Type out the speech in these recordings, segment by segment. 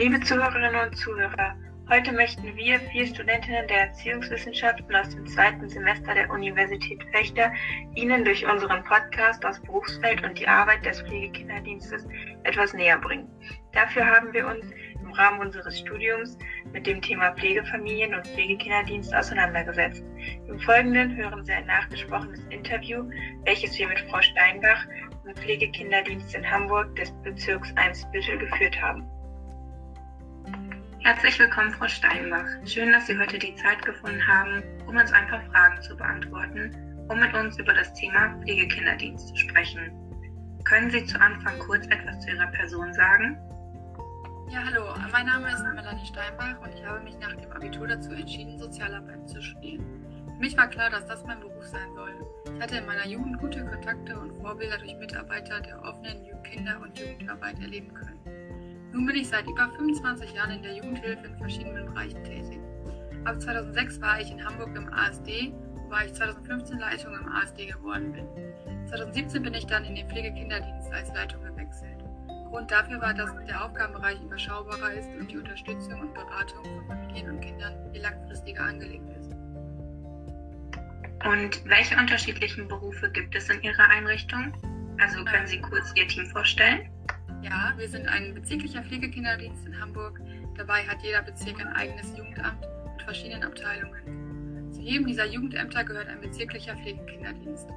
Liebe Zuhörerinnen und Zuhörer, heute möchten wir, vier Studentinnen der Erziehungswissenschaften aus dem zweiten Semester der Universität Fechter, Ihnen durch unseren Podcast das Berufsfeld und die Arbeit des Pflegekinderdienstes etwas näher bringen. Dafür haben wir uns im Rahmen unseres Studiums mit dem Thema Pflegefamilien und Pflegekinderdienst auseinandergesetzt. Im Folgenden hören Sie ein nachgesprochenes Interview, welches wir mit Frau Steinbach im Pflegekinderdienst in Hamburg des Bezirks Eimsbüttel geführt haben. Herzlich willkommen, Frau Steinbach. Schön, dass Sie heute die Zeit gefunden haben, um uns ein paar Fragen zu beantworten, um mit uns über das Thema Pflegekinderdienst zu sprechen. Können Sie zu Anfang kurz etwas zu Ihrer Person sagen? Ja, hallo, mein Name ist Melanie Steinbach und ich habe mich nach dem Abitur dazu entschieden, Sozialarbeit zu studieren. Für mich war klar, dass das mein Beruf sein soll. Ich hatte in meiner Jugend gute Kontakte und Vorbilder durch Mitarbeiter der offenen Kinder- und Jugendarbeit erleben können. Nun bin ich seit über 25 Jahren in der Jugendhilfe in verschiedenen Bereichen tätig. Ab 2006 war ich in Hamburg im ASD, wobei ich 2015 Leitung im ASD geworden bin. 2017 bin ich dann in den Pflegekinderdienst als Leitung gewechselt. Grund dafür war, dass der Aufgabenbereich überschaubarer ist und die Unterstützung und Beratung von Familien und Kindern viel langfristiger angelegt ist. Und welche unterschiedlichen Berufe gibt es in Ihrer Einrichtung? Also können Sie kurz Ihr Team vorstellen? Ja, wir sind ein bezirklicher Pflegekinderdienst in Hamburg. Dabei hat jeder Bezirk ein eigenes Jugendamt mit verschiedenen Abteilungen. Zu jedem dieser Jugendämter gehört ein bezirklicher Pflegekinderdienst.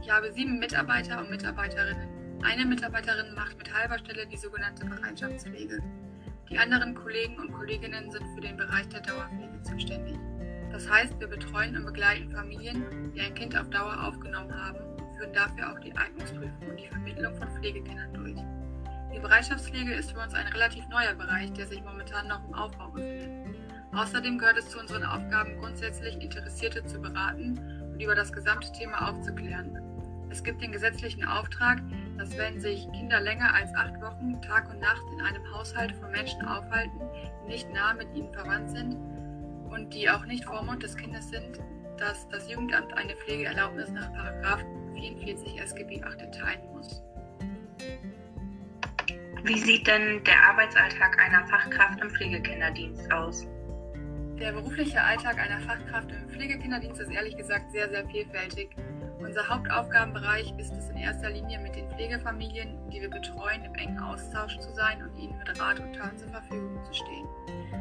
Ich habe sieben Mitarbeiter und Mitarbeiterinnen. Eine Mitarbeiterin macht mit halber Stelle die sogenannte Bereitschaftspflege. Die anderen Kollegen und Kolleginnen sind für den Bereich der Dauerpflege zuständig. Das heißt, wir betreuen und begleiten Familien, die ein Kind auf Dauer aufgenommen haben und führen dafür auch die Eignungsprüfung und die Vermittlung von Pflegekindern durch. Die Bereitschaftspflege ist für uns ein relativ neuer Bereich, der sich momentan noch im Aufbau befindet. Außerdem gehört es zu unseren Aufgaben, grundsätzlich Interessierte zu beraten und über das gesamte Thema aufzuklären. Es gibt den gesetzlichen Auftrag, dass wenn sich Kinder länger als acht Wochen Tag und Nacht in einem Haushalt von Menschen aufhalten, die nicht nah mit ihnen verwandt sind und die auch nicht Vormund des Kindes sind, dass das Jugendamt eine Pflegeerlaubnis nach 44 SGB 8 erteilen muss. Wie sieht denn der Arbeitsalltag einer Fachkraft im Pflegekinderdienst aus? Der berufliche Alltag einer Fachkraft im Pflegekinderdienst ist ehrlich gesagt sehr, sehr vielfältig. Unser Hauptaufgabenbereich ist es in erster Linie mit den Pflegefamilien, die wir betreuen, im engen Austausch zu sein und ihnen mit Rat und Tat zur Verfügung zu stehen.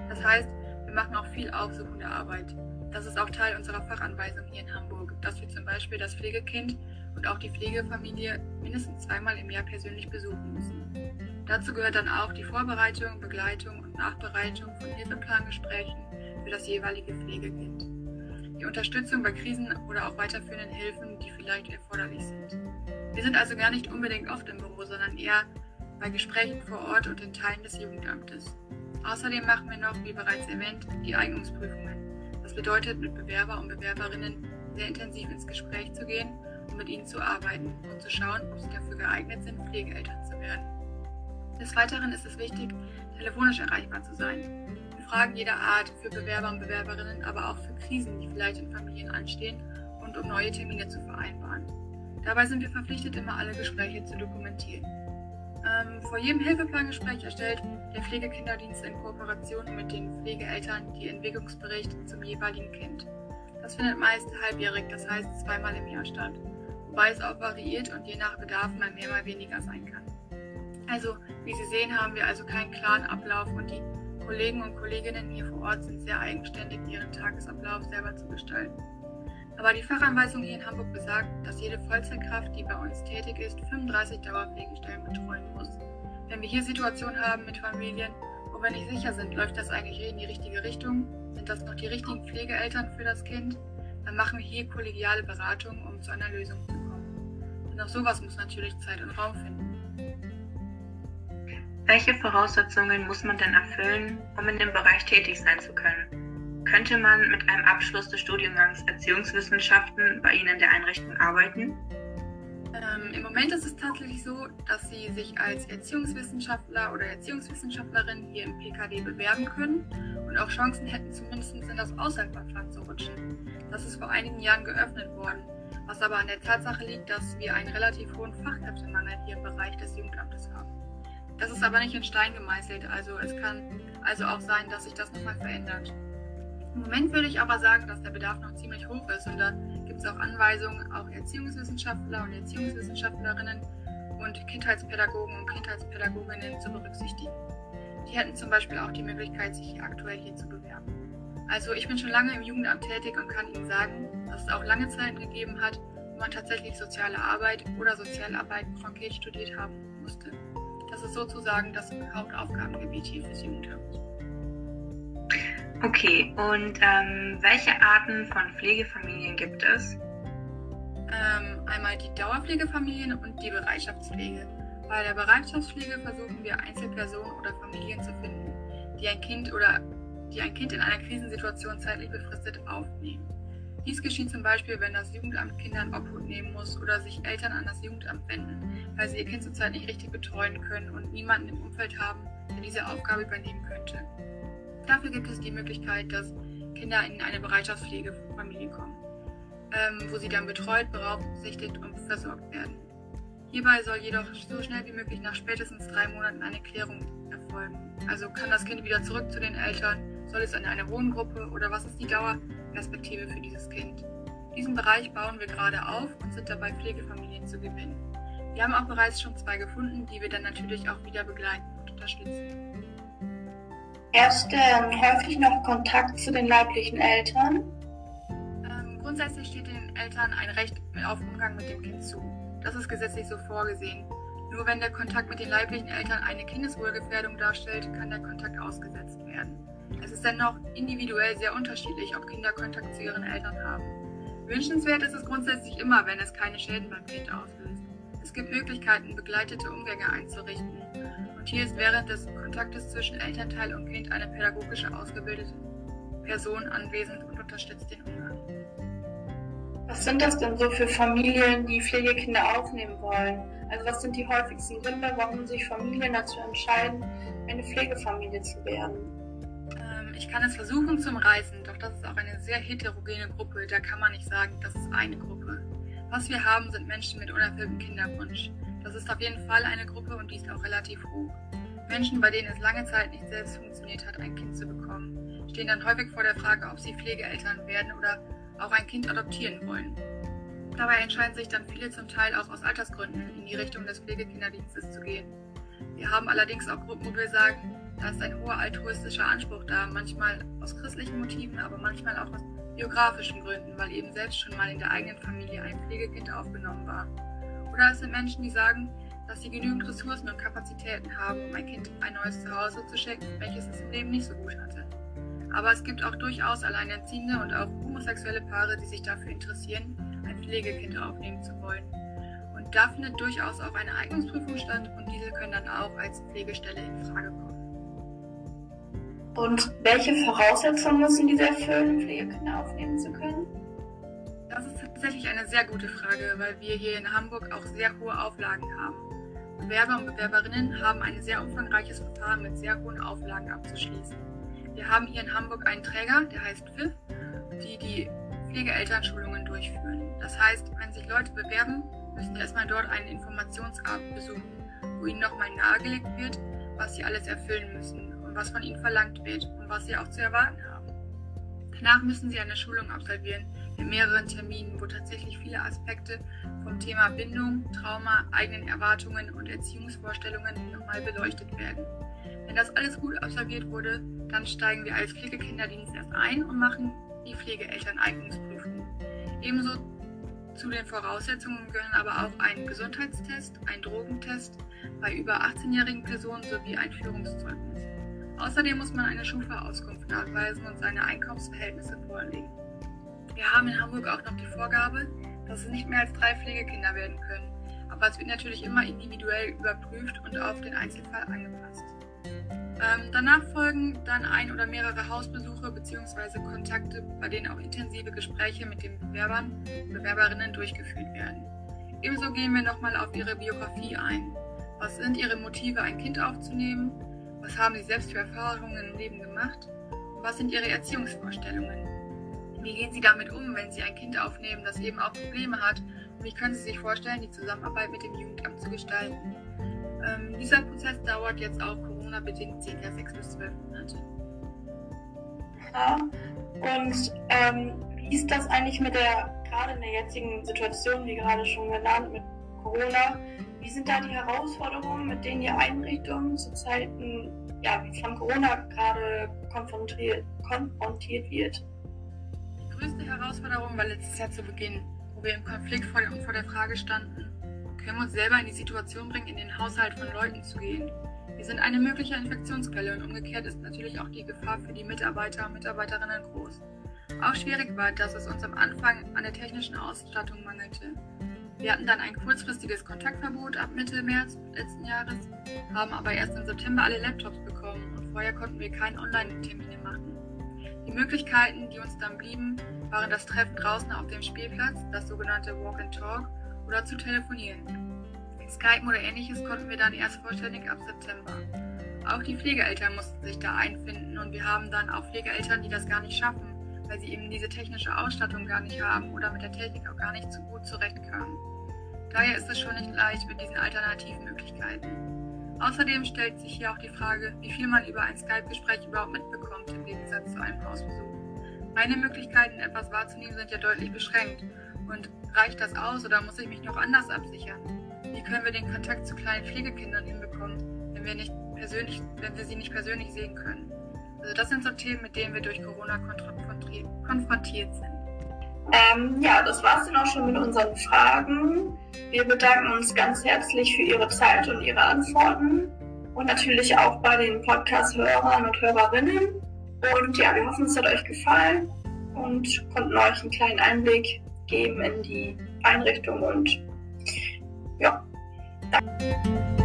Das heißt, wir machen auch viel aufsuchende Arbeit. Das ist auch Teil unserer Fachanweisung hier in Hamburg, dass wir zum Beispiel das Pflegekind und auch die Pflegefamilie mindestens zweimal im Jahr persönlich besuchen müssen. Dazu gehört dann auch die Vorbereitung, Begleitung und Nachbereitung von Hilfeplangesprächen für das jeweilige Pflegekind. Die Unterstützung bei Krisen oder auch weiterführenden Hilfen, die vielleicht erforderlich sind. Wir sind also gar nicht unbedingt oft im Büro, sondern eher bei Gesprächen vor Ort und in Teilen des Jugendamtes. Außerdem machen wir noch, wie bereits erwähnt, die Eignungsprüfungen. Das bedeutet, mit Bewerber und Bewerberinnen sehr intensiv ins Gespräch zu gehen und mit ihnen zu arbeiten und zu schauen, ob sie dafür geeignet sind, Pflegeeltern zu werden. Des Weiteren ist es wichtig, telefonisch erreichbar zu sein. Für Fragen jeder Art, für Bewerber und Bewerberinnen, aber auch für Krisen, die vielleicht in Familien anstehen und um neue Termine zu vereinbaren. Dabei sind wir verpflichtet, immer alle Gespräche zu dokumentieren. Vor jedem Hilfeplangespräch erstellt der Pflegekinderdienst in Kooperation mit den Pflegeeltern die Entwicklungsbericht zum jeweiligen Kind. Das findet meist halbjährig, das heißt zweimal im Jahr statt, wobei es auch variiert und je nach Bedarf mal mehr, mal weniger sein kann. Also, wie Sie sehen, haben wir also keinen klaren Ablauf und die Kollegen und Kolleginnen hier vor Ort sind sehr eigenständig, ihren Tagesablauf selber zu gestalten. Aber die Fachanweisung hier in Hamburg besagt, dass jede Vollzeitkraft, die bei uns tätig ist, 35 Dauerpflegestellen betreuen muss. Wenn wir hier Situationen haben mit Familien, wo wir nicht sicher sind, läuft das eigentlich in die richtige Richtung, sind das noch die richtigen Pflegeeltern für das Kind, dann machen wir hier kollegiale Beratungen, um zu einer Lösung zu kommen. Und auch sowas muss natürlich Zeit und Raum finden. Welche Voraussetzungen muss man denn erfüllen, um in dem Bereich tätig sein zu können? Könnte man mit einem Abschluss des Studiengangs Erziehungswissenschaften bei Ihnen in der Einrichtung arbeiten? Ähm, Im Moment ist es tatsächlich so, dass Sie sich als Erziehungswissenschaftler oder Erziehungswissenschaftlerin hier im PKD bewerben können und auch Chancen hätten, zumindest in das Auswahlverfahren zu rutschen. Das ist vor einigen Jahren geöffnet worden, was aber an der Tatsache liegt, dass wir einen relativ hohen Fachkräftemangel hier im Bereich des Jugendamtes haben. Das ist aber nicht in Stein gemeißelt, also es kann also auch sein, dass sich das nochmal verändert. Im Moment würde ich aber sagen, dass der Bedarf noch ziemlich hoch ist und gibt es auch Anweisungen, auch Erziehungswissenschaftler und Erziehungswissenschaftlerinnen und Kindheitspädagogen und Kindheitspädagoginnen zu berücksichtigen. Die hätten zum Beispiel auch die Möglichkeit, sich aktuell hier zu bewerben. Also ich bin schon lange im Jugendamt tätig und kann Ihnen sagen, dass es auch lange Zeiten gegeben hat, wo man tatsächlich soziale Arbeit oder Sozialarbeit konkret studiert haben musste. Das ist sozusagen das Hauptaufgabengebiet hier fürs Jugendamt. Okay, und ähm, welche Arten von Pflegefamilien gibt es? Ähm, einmal die Dauerpflegefamilien und die Bereitschaftspflege. Bei der Bereitschaftspflege versuchen wir Einzelpersonen oder Familien zu finden, die ein Kind oder die ein Kind in einer Krisensituation zeitlich befristet aufnehmen. Dies geschieht zum Beispiel, wenn das Jugendamt Kindern Obhut nehmen muss oder sich Eltern an das Jugendamt wenden, weil sie ihr Kind zurzeit nicht richtig betreuen können und niemanden im Umfeld haben, der diese Aufgabe übernehmen könnte. Dafür gibt es die Möglichkeit, dass Kinder in eine Bereitschaftspflegefamilie kommen, ähm, wo sie dann betreut, beaufsichtigt und versorgt werden. Hierbei soll jedoch so schnell wie möglich nach spätestens drei Monaten eine Klärung erfolgen. Also kann das Kind wieder zurück zu den Eltern, soll es in eine Wohngruppe oder was ist die Dauerperspektive für dieses Kind? Diesen Bereich bauen wir gerade auf und sind dabei, Pflegefamilien zu gewinnen. Wir haben auch bereits schon zwei gefunden, die wir dann natürlich auch wieder begleiten und unterstützen. Erst ähm, häufig noch Kontakt zu den leiblichen Eltern? Ähm, grundsätzlich steht den Eltern ein Recht auf Umgang mit dem Kind zu. Das ist gesetzlich so vorgesehen. Nur wenn der Kontakt mit den leiblichen Eltern eine Kindeswohlgefährdung darstellt, kann der Kontakt ausgesetzt werden. Es ist dennoch individuell sehr unterschiedlich, ob Kinder Kontakt zu ihren Eltern haben. Wünschenswert ist es grundsätzlich immer, wenn es keine Schäden beim Kind auslöst. Es gibt Möglichkeiten, begleitete Umgänge einzurichten. Hier ist während des Kontaktes zwischen Elternteil und Kind eine pädagogisch ausgebildete Person anwesend und unterstützt den Umgang. Was sind das denn so für Familien, die Pflegekinder aufnehmen wollen? Also was sind die häufigsten Gründe, warum sich Familien dazu entscheiden, eine Pflegefamilie zu werden? Ähm, ich kann es versuchen zum Reißen, doch das ist auch eine sehr heterogene Gruppe. Da kann man nicht sagen, das ist eine Gruppe. Was wir haben, sind Menschen mit unerfülltem Kinderwunsch. Das ist auf jeden Fall eine Gruppe und die ist auch relativ hoch. Menschen, bei denen es lange Zeit nicht selbst funktioniert hat, ein Kind zu bekommen, stehen dann häufig vor der Frage, ob sie Pflegeeltern werden oder auch ein Kind adoptieren wollen. Dabei entscheiden sich dann viele zum Teil auch aus Altersgründen in die Richtung des Pflegekinderdienstes zu gehen. Wir haben allerdings auch Gruppen, wo wir sagen, da ist ein hoher altruistischer Anspruch da, manchmal aus christlichen Motiven, aber manchmal auch aus biografischen Gründen, weil eben selbst schon mal in der eigenen Familie ein Pflegekind aufgenommen war. Oder es sind Menschen, die sagen, dass sie genügend Ressourcen und Kapazitäten haben, um ein Kind ein neues Zuhause zu schenken, welches es im Leben nicht so gut hatte. Aber es gibt auch durchaus Alleinerziehende und auch homosexuelle Paare, die sich dafür interessieren, ein Pflegekind aufnehmen zu wollen. Und da findet durchaus auch eine Eignungsprüfung statt und diese können dann auch als Pflegestelle in Frage kommen. Und welche Voraussetzungen müssen diese erfüllen, Pflegekinder aufnehmen zu können? Das ist tatsächlich eine sehr gute Frage, weil wir hier in Hamburg auch sehr hohe Auflagen haben. Bewerber und Bewerberinnen haben ein sehr umfangreiches Verfahren mit sehr hohen Auflagen abzuschließen. Wir haben hier in Hamburg einen Träger, der heißt FIF, die die Pflegeelternschulungen durchführen. Das heißt, wenn sich Leute bewerben, müssen sie erstmal dort einen Informationsabend besuchen, wo ihnen nochmal nahegelegt wird, was sie alles erfüllen müssen und was von ihnen verlangt wird und was sie auch zu erwarten haben. Danach müssen sie eine Schulung absolvieren in mehreren Terminen, wo tatsächlich viele Aspekte vom Thema Bindung, Trauma, eigenen Erwartungen und Erziehungsvorstellungen nochmal beleuchtet werden. Wenn das alles gut absolviert wurde, dann steigen wir als Pflegekinderdienst erst ein und machen die Pflegeelterneignungsprüfung. Ebenso zu den Voraussetzungen gehören aber auch ein Gesundheitstest, ein Drogentest bei über 18-jährigen Personen sowie ein Führungszeugnis. Außerdem muss man eine Schufa-Auskunft nachweisen und seine Einkaufsverhältnisse vorlegen. Wir haben in Hamburg auch noch die Vorgabe, dass es nicht mehr als drei Pflegekinder werden können, aber es wird natürlich immer individuell überprüft und auf den Einzelfall angepasst. Ähm, danach folgen dann ein oder mehrere Hausbesuche bzw. Kontakte, bei denen auch intensive Gespräche mit den Bewerbern und Bewerberinnen durchgeführt werden. Ebenso gehen wir nochmal auf ihre Biografie ein. Was sind ihre Motive, ein Kind aufzunehmen? Was haben sie selbst für Erfahrungen im Leben gemacht? Und was sind ihre Erziehungsvorstellungen? Wie gehen sie damit um, wenn sie ein Kind aufnehmen, das eben auch Probleme hat? Und wie können sie sich vorstellen, die Zusammenarbeit mit dem Jugendamt zu gestalten? Ähm, dieser Prozess dauert jetzt auch Corona-bedingt ca. 6 bis 12 Monate. Ja. Und ähm, wie ist das eigentlich mit der, gerade in der jetzigen Situation, wie gerade schon genannt, mit Corona? Wie sind da die Herausforderungen, mit denen die Einrichtungen zu Zeiten ja, von Corona gerade konfrontiert, konfrontiert wird? Größte Herausforderung war letztes Jahr zu Beginn, wo wir im Konflikt vor der, vor der Frage standen, können wir uns selber in die Situation bringen, in den Haushalt von Leuten zu gehen. Wir sind eine mögliche Infektionsquelle und umgekehrt ist natürlich auch die Gefahr für die Mitarbeiter und Mitarbeiterinnen groß. Auch schwierig war, dass es uns am Anfang an der technischen Ausstattung mangelte. Wir hatten dann ein kurzfristiges Kontaktverbot ab Mitte März letzten Jahres, haben aber erst im September alle Laptops bekommen und vorher konnten wir keine Online-Termine machen. Die Möglichkeiten, die uns dann blieben, waren das Treffen draußen auf dem Spielplatz, das sogenannte Walk and Talk, oder zu telefonieren. Skype oder ähnliches konnten wir dann erst vollständig ab September. Auch die Pflegeeltern mussten sich da einfinden und wir haben dann auch Pflegeeltern, die das gar nicht schaffen, weil sie eben diese technische Ausstattung gar nicht haben oder mit der Technik auch gar nicht so gut zurechtkamen. Daher ist es schon nicht leicht mit diesen alternativen Möglichkeiten. Außerdem stellt sich hier auch die Frage, wie viel man über ein Skype-Gespräch überhaupt mitbekommt im Gegensatz zu einem Hausbesuch. Meine Möglichkeiten, etwas wahrzunehmen, sind ja deutlich beschränkt. Und reicht das aus oder muss ich mich noch anders absichern? Wie können wir den Kontakt zu kleinen Pflegekindern hinbekommen, wenn wir, nicht persönlich, wenn wir sie nicht persönlich sehen können? Also das sind so Themen, mit denen wir durch Corona konfrontiert sind. Ähm, ja, das war es dann auch schon mit unseren Fragen. Wir bedanken uns ganz herzlich für Ihre Zeit und Ihre Antworten und natürlich auch bei den Podcast-Hörern und Hörerinnen. Und ja, wir hoffen, es hat euch gefallen und konnten euch einen kleinen Einblick geben in die Einrichtung und ja, danke.